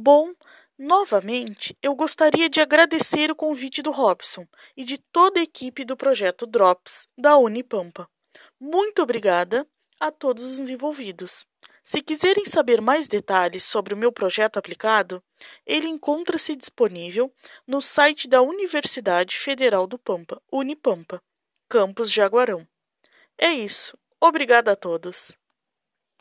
Bom, novamente, eu gostaria de agradecer o convite do Robson e de toda a equipe do projeto Drops da Unipampa. Muito obrigada a todos os envolvidos. Se quiserem saber mais detalhes sobre o meu projeto aplicado, ele encontra-se disponível no site da Universidade Federal do Pampa, Unipampa, campus Jaguarão. É isso. Obrigada a todos.